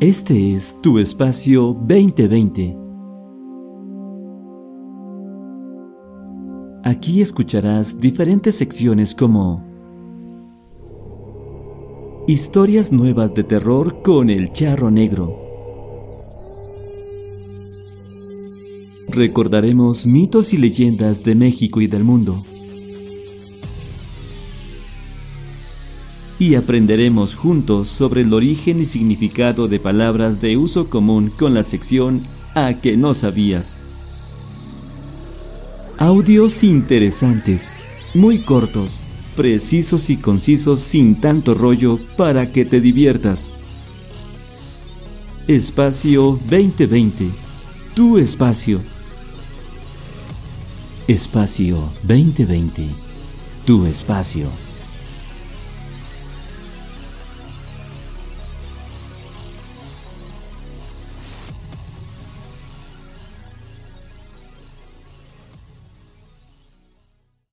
Este es tu espacio 2020. Aquí escucharás diferentes secciones como Historias nuevas de terror con el charro negro. Recordaremos mitos y leyendas de México y del mundo. Y aprenderemos juntos sobre el origen y significado de palabras de uso común con la sección A que no sabías. Audios interesantes, muy cortos, precisos y concisos sin tanto rollo para que te diviertas. Espacio 2020, tu espacio. Espacio 2020, tu espacio.